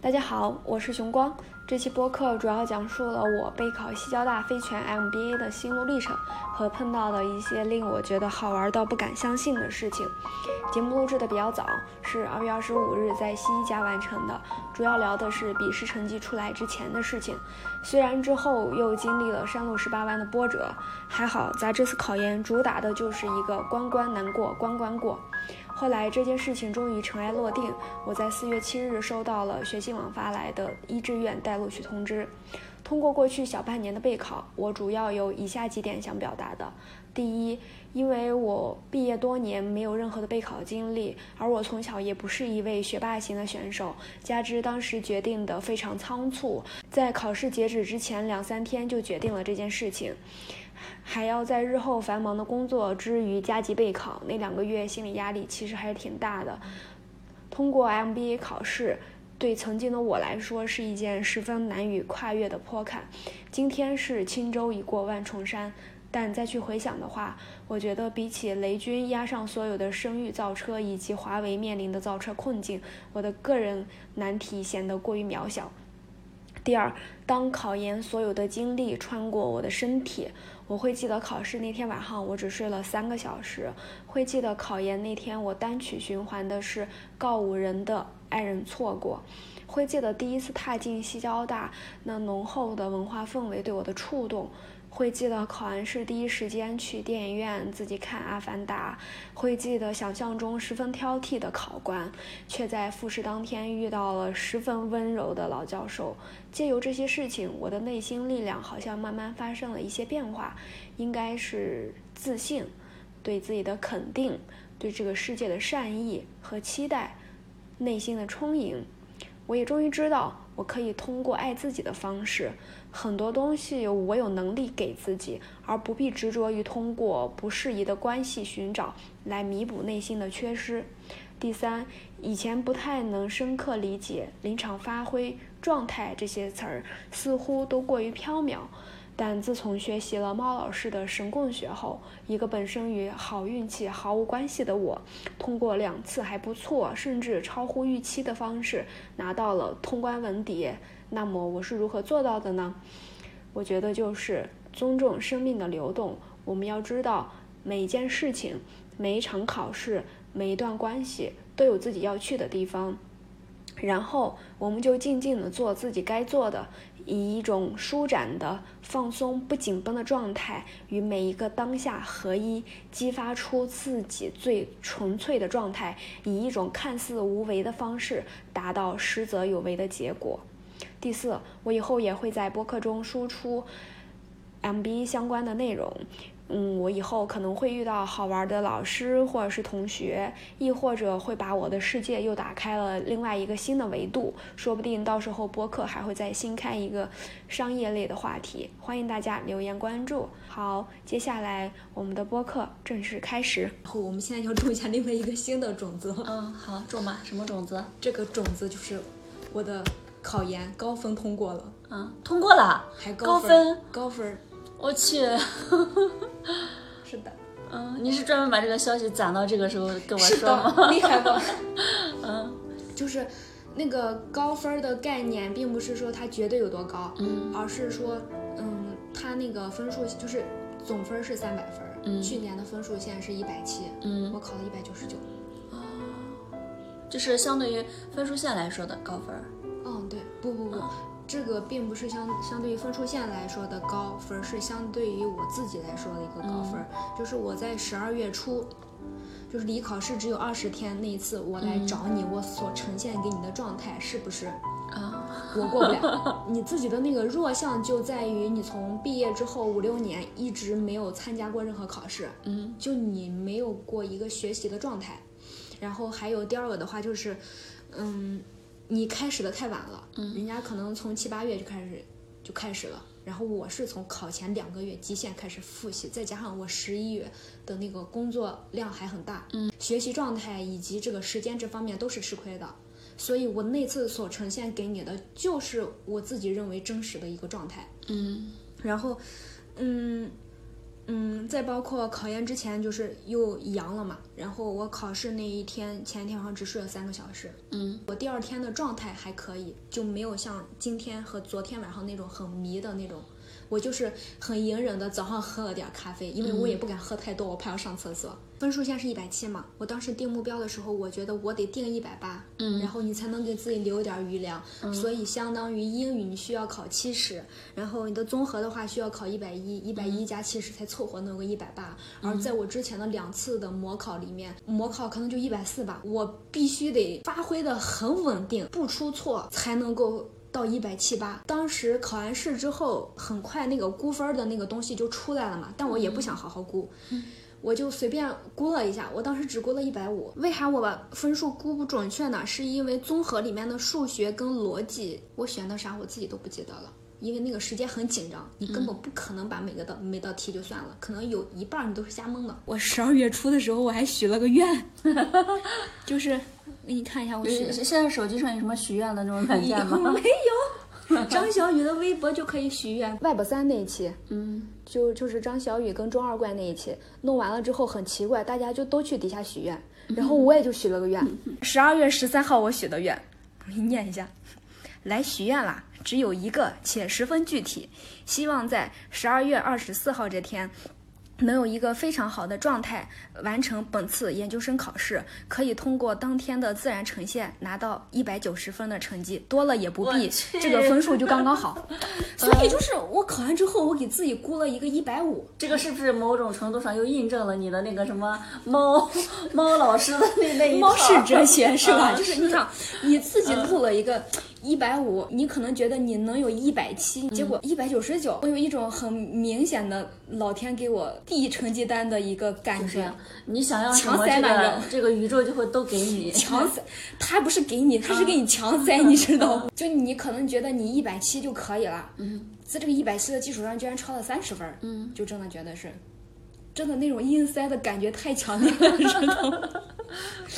大家好，我是熊光。这期播客主要讲述了我备考西交大非全 MBA 的心路历程和碰到的一些令我觉得好玩到不敢相信的事情。节目录制的比较早，是二月二十五日在西一家完成的，主要聊的是笔试成绩出来之前的事情。虽然之后又经历了山路十八弯的波折，还好咱这次考研主打的就是一个关关难过关关过。后来这件事情终于尘埃落定，我在四月七日收到了学信网发来的一志愿待录取通知。通过过去小半年的备考，我主要有以下几点想表达的：第一，因为我毕业多年没有任何的备考经历，而我从小也不是一位学霸型的选手，加之当时决定的非常仓促，在考试截止之前两三天就决定了这件事情。还要在日后繁忙的工作之余加急备考，那两个月心理压力其实还是挺大的。通过 MBA 考试，对曾经的我来说是一件十分难以跨越的坡坎。今天是轻舟已过万重山，但再去回想的话，我觉得比起雷军压上所有的声誉造车以及华为面临的造车困境，我的个人难题显得过于渺小。第二，当考研所有的经历穿过我的身体。我会记得考试那天晚上我只睡了三个小时，会记得考研那天我单曲循环的是告五人的爱人错过，会记得第一次踏进西交大那浓厚的文化氛围对我的触动。会记得考完试第一时间去电影院自己看《阿凡达》，会记得想象中十分挑剔的考官，却在复试当天遇到了十分温柔的老教授。借由这些事情，我的内心力量好像慢慢发生了一些变化，应该是自信，对自己的肯定，对这个世界的善意和期待，内心的充盈。我也终于知道，我可以通过爱自己的方式。很多东西我有能力给自己，而不必执着于通过不适宜的关系寻找来弥补内心的缺失。第三，以前不太能深刻理解临场发挥、状态这些词儿，似乎都过于缥缈。但自从学习了猫老师的神棍学后，一个本身与好运气毫无关系的我，通过两次还不错，甚至超乎预期的方式拿到了通关文牒。那么我是如何做到的呢？我觉得就是尊重生命的流动。我们要知道，每一件事情、每一场考试、每一段关系都有自己要去的地方，然后我们就静静的做自己该做的，以一种舒展的、放松、不紧绷的状态，与每一个当下合一，激发出自己最纯粹的状态，以一种看似无为的方式，达到实则有为的结果。第四，我以后也会在播客中输出 MBA 相关的内容。嗯，我以后可能会遇到好玩的老师或者是同学，亦或者会把我的世界又打开了另外一个新的维度。说不定到时候播客还会再新开一个商业类的话题，欢迎大家留言关注。好，接下来我们的播客正式开始。然后我们现在要种下另外一个新的种子。嗯，好，种吧。什么种子？这个种子就是我的。考研高分通过了，嗯，通过了，还高分，高分，我去，是的，嗯，你是专门把这个消息攒到这个时候跟我说吗？厉害吧？嗯，就是那个高分的概念，并不是说它绝对有多高，嗯，而是说，嗯，它那个分数就是总分是三百分，嗯，去年的分数线是一百七，嗯，我考了一百九十九，哦，就是相对于分数线来说的高分。不不不，这个并不是相相对于分数线来说的高分，是相对于我自己来说的一个高分。就是我在十二月初，就是离考试只有二十天那一次，我来找你，我所呈现给你的状态是不是啊？我过不了。你自己的那个弱项就在于你从毕业之后五六年一直没有参加过任何考试，嗯，就你没有过一个学习的状态。然后还有第二个的话就是，嗯。你开始的太晚了，嗯，人家可能从七八月就开始就开始了，然后我是从考前两个月极限开始复习，再加上我十一月的那个工作量还很大，嗯，学习状态以及这个时间这方面都是吃亏的，所以我那次所呈现给你的就是我自己认为真实的一个状态，嗯，然后，嗯，嗯，再包括考研之前就是又阳了嘛，然后我考试那一天前一天晚上只睡了三个小时，嗯，我第二天的状态还可以，就没有像今天和昨天晚上那种很迷的那种。我就是很隐忍的，早上喝了点咖啡，因为我也不敢喝太多，我怕要上厕所。分数线是一百七嘛，我当时定目标的时候，我觉得我得定一百八，嗯，然后你才能给自己留点余粮。所以相当于英语你需要考七十，然后你的综合的话需要考一百一，一百一加七十才凑合弄个一百八。而在我之前的两次的模考里面，模考可能就一百四吧，我必须得发挥的很稳定，不出错才能够。到一百七八，当时考完试之后，很快那个估分的那个东西就出来了嘛。但我也不想好好估，我就随便估了一下。我当时只估了一百五。为啥我把分数估不准确呢？是因为综合里面的数学跟逻辑，我选的啥我自己都不记得了。因为那个时间很紧张，你根本不可能把每个道每道题就算了，可能有一半你都是瞎蒙的。我十二月初的时候我还许了个愿，就是给你看一下我许。现在手机上有什么许愿的那种软件吗？没有，张小雨的微博就可以许愿。Web 三那一期，嗯，就就是张小雨跟中二怪那一期弄完了之后很奇怪，大家就都去底下许愿，然后我也就许了个愿。十二月十三号我许的愿，我给你念一下，来许愿啦。只有一个，且十分具体，希望在十二月二十四号这天。能有一个非常好的状态完成本次研究生考试，可以通过当天的自然呈现拿到一百九十分的成绩，多了也不必，这个分数就刚刚好。所以就是我考完之后，我给自己估了一个一百五。这个是不是某种程度上又印证了你的那个什么猫猫老师的那那一猫式哲学是吧？就是你想你自己录了一个一百五，你可能觉得你能有一百七，结果一百九十九，我有一种很明显的老天给我。递成绩单的一个感觉，你想要什么，这个这个宇宙就会都给你。强塞，他不是给你，他是给你强塞，你知道吗？就你可能觉得你一百七就可以了，嗯，在这个一百七的基础上居然超了三十分，嗯，就真的觉得是，真的那种硬塞的感觉太强烈了，知道吗？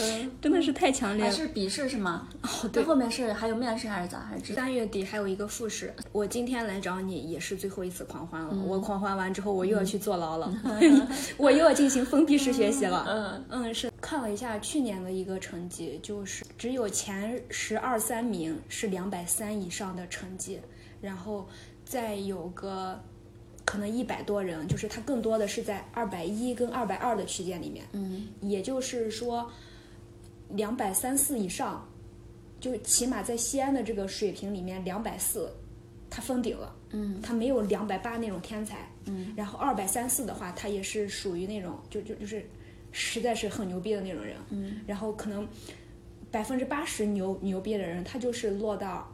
嗯，真的是太强烈了。还是笔试是吗？哦，对，后面是还有面试还是咋？还是三月底还有一个复试。我今天来找你也是最后一次狂欢了。我狂欢完之后，我又要去坐牢了，我又要进行封闭式学习了。嗯嗯，是看了一下去年的一个成绩，就是只有前十二三名是两百三以上的成绩，然后再有个可能一百多人，就是它更多的是在二百一跟二百二的区间里面。嗯，也就是说。两百三四以上，就起码在西安的这个水平里面，两百四，他封顶了。嗯，他没有两百八那种天才。嗯，然后二百三四的话，他也是属于那种就就就是实在是很牛逼的那种人。嗯，然后可能百分之八十牛牛逼的人，他就是落到。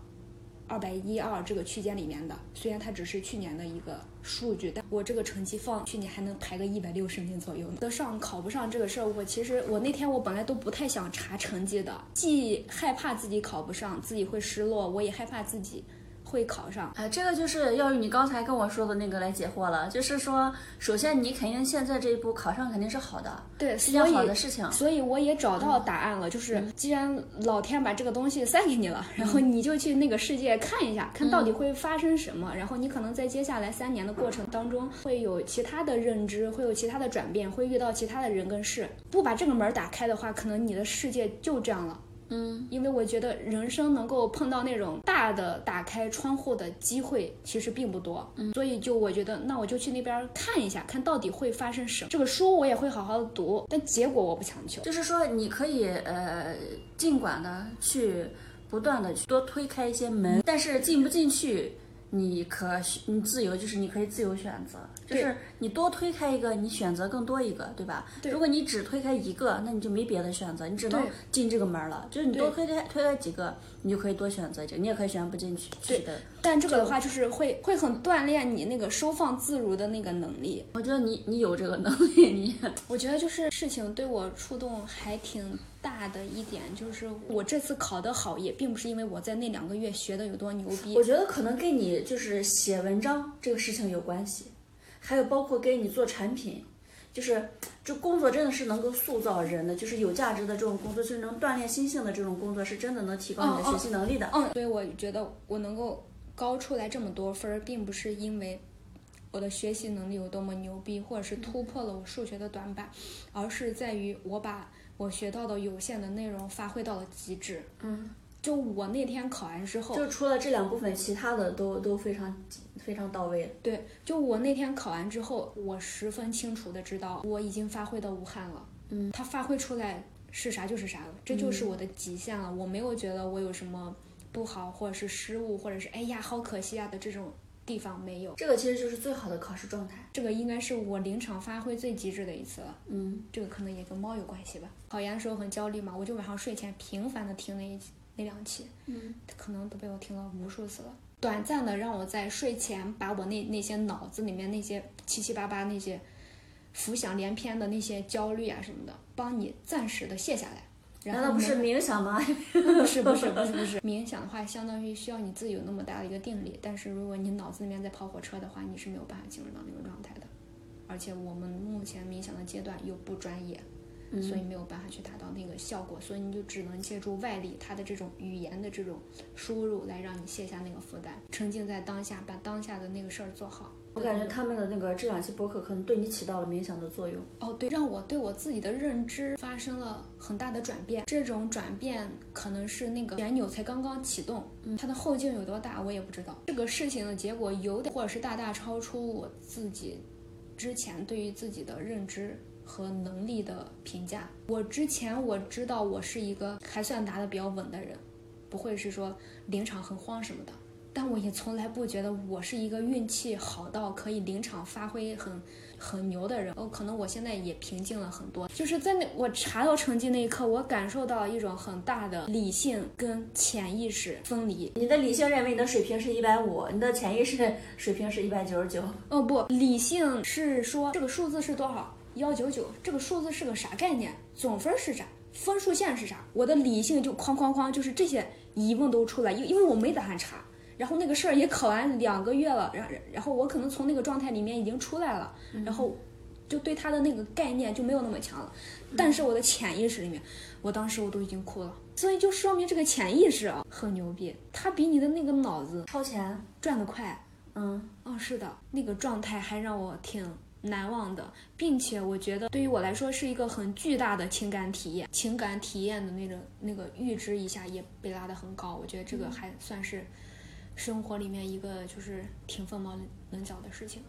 二百一二这个区间里面的，虽然它只是去年的一个数据，但我这个成绩放去年还能排个一百六十名左右。得上考不上这个事儿，我其实我那天我本来都不太想查成绩的，既害怕自己考不上，自己会失落，我也害怕自己。会考上，哎，这个就是要用你刚才跟我说的那个来解惑了。就是说，首先你肯定现在这一步考上肯定是好的，对，是件好的事情。所以我也找到答案了，就是既然老天把这个东西塞给你了，然后你就去那个世界看一下，看到底会发生什么。然后你可能在接下来三年的过程当中，会有其他的认知，会有其他的转变，会遇到其他的人跟事。不把这个门打开的话，可能你的世界就这样了。嗯，因为我觉得人生能够碰到那种大的打开窗户的机会其实并不多，嗯，所以就我觉得那我就去那边看一下，看到底会发生什么。这个书我也会好好的读，但结果我不强求。就是说你可以呃尽管的去不断的去多推开一些门，但是进不进去。你可你自由，就是你可以自由选择，就是你多推开一个，你选择更多一个，对吧？对。如果你只推开一个，那你就没别的选择，你只能进这个门了。就是你多推开推开几个，你就可以多选择几个，你也可以选不进去。对的。但这个的话，就是会会很锻炼你那个收放自如的那个能力。我觉得你你有这个能力，你。我觉得就是事情对我触动还挺大的一点，就是我这次考得好，也并不是因为我在那两个月学的有多牛逼。我觉得可能跟你就是写文章这个事情有关系，还有包括跟你做产品，就是这工作真的是能够塑造人的，就是有价值的这种工作，是能锻炼心性的这种工作，是真的能提高你的学习能力的。嗯，所以我觉得我能够。高出来这么多分儿，并不是因为我的学习能力有多么牛逼，或者是突破了我数学的短板，而是在于我把我学到的有限的内容发挥到了极致。嗯，就我那天考完之后，就除了这两部分，其他的都都非常非常到位。对，就我那天考完之后，我十分清楚的知道我已经发挥到无憾了。嗯，它发挥出来是啥就是啥了，这就是我的极限了。我没有觉得我有什么不好，或者是失误，或者是哎呀好可惜啊的这种地方没有。这个其实就是最好的考试状态。这个应该是我临场发挥最极致的一次了。嗯，这个可能也跟猫有关系吧。考研的时候很焦虑嘛，我就晚上睡前频繁的听那一那两期，嗯，可能都被我听了无数次了。短暂的让我在睡前把我那那些脑子里面那些七七八八那些浮想联翩的那些焦虑啊什么的，帮你暂时的卸下来。然后难道不是冥想吗？不是不是不是不是，冥想的话，相当于需要你自己有那么大的一个定力，但是如果你脑子里面在跑火车的话，你是没有办法进入到那个状态的。而且我们目前冥想的阶段又不专业，所以没有办法去达到那个效果，所以你就只能借助外力，它的这种语言的这种输入来让你卸下那个负担，沉浸在当下，把当下的那个事儿做好。我感觉他们的那个这两期播客可能对你起到了冥想的作用。哦，对，让我对我自己的认知发生了很大的转变。这种转变可能是那个旋钮才刚刚启动，它的后劲有多大我也不知道。这个事情的结果有点，或者是大大超出我自己之前对于自己的认知和能力的评价。我之前我知道我是一个还算拿的比较稳的人，不会是说临场很慌什么的。但我也从来不觉得我是一个运气好到可以临场发挥很很牛的人。哦，可能我现在也平静了很多。就是在那我查到成绩那一刻，我感受到一种很大的理性跟潜意识分离。你的理性认为你的水平是一百五，你的潜意识水平是一百九十九。哦不，理性是说这个数字是多少？幺九九，这个数字是个啥概念？总分是啥？分数线是啥？我的理性就哐哐哐，就是这些疑问都出来，因因为我没打算查。然后那个事儿也考完两个月了，然然后我可能从那个状态里面已经出来了，然后就对他的那个概念就没有那么强了。但是我的潜意识里面，我当时我都已经哭了，所以就说明这个潜意识啊很牛逼，它比你的那个脑子超前，转得快。嗯，哦，是的，那个状态还让我挺难忘的，并且我觉得对于我来说是一个很巨大的情感体验，情感体验的那种那个阈值一下也被拉得很高，我觉得这个还算是。生活里面一个就是挺凤毛麟角的事情，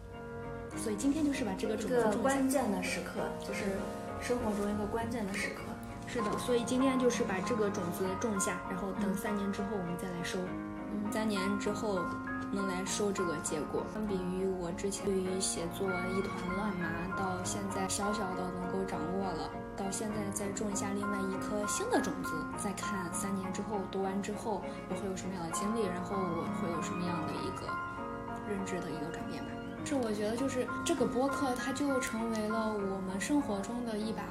所以今天就是把这个种子一个种下。关键的时刻，就是生活中一个关键的时刻。是的，所以今天就是把这个种子种下，然后等三年之后我们再来收。嗯三年之后能来收这个结果。相比于我之前对于写作一团乱麻，到现在小小的能够掌握了，到现在再种下另外一颗新的种子，再看三年之后读完之后我会有什么样的经历，然后我会有什么样的一个认知的一个转变吧。这我觉得就是这个播客，它就成为了我们生活中的一把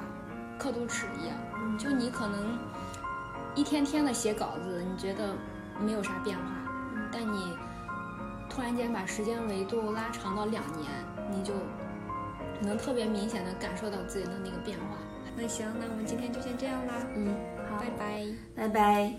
刻度尺一样。就你可能一天天的写稿子，你觉得没有啥变化，但你突然间把时间维度拉长到两年，你就能特别明显的感受到自己的那个变化。那行，那我们今天就先这样啦，嗯，好拜，拜。拜拜。